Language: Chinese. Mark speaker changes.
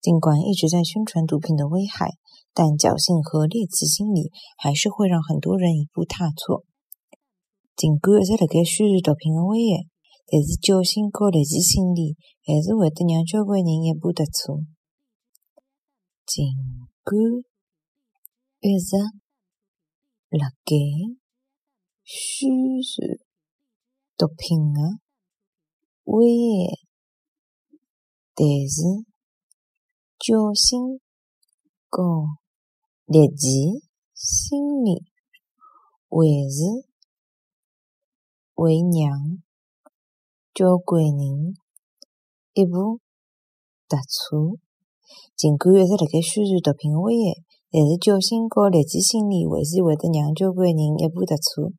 Speaker 1: 尽管一直在宣传毒品的危害，但侥幸和猎奇心理还是会让很多人一步踏错。尽管一直辣盖宣传毒品的危害，但是侥幸和猎奇心理还是会得让交关人一步踏错。尽管一直辣盖宣传毒品的危害，但是。侥幸和猎奇心理还是会让交关人一步踏错。尽管一直辣盖宣传毒品危害，但是侥幸和猎奇心理还是会得让交关人一步踏错。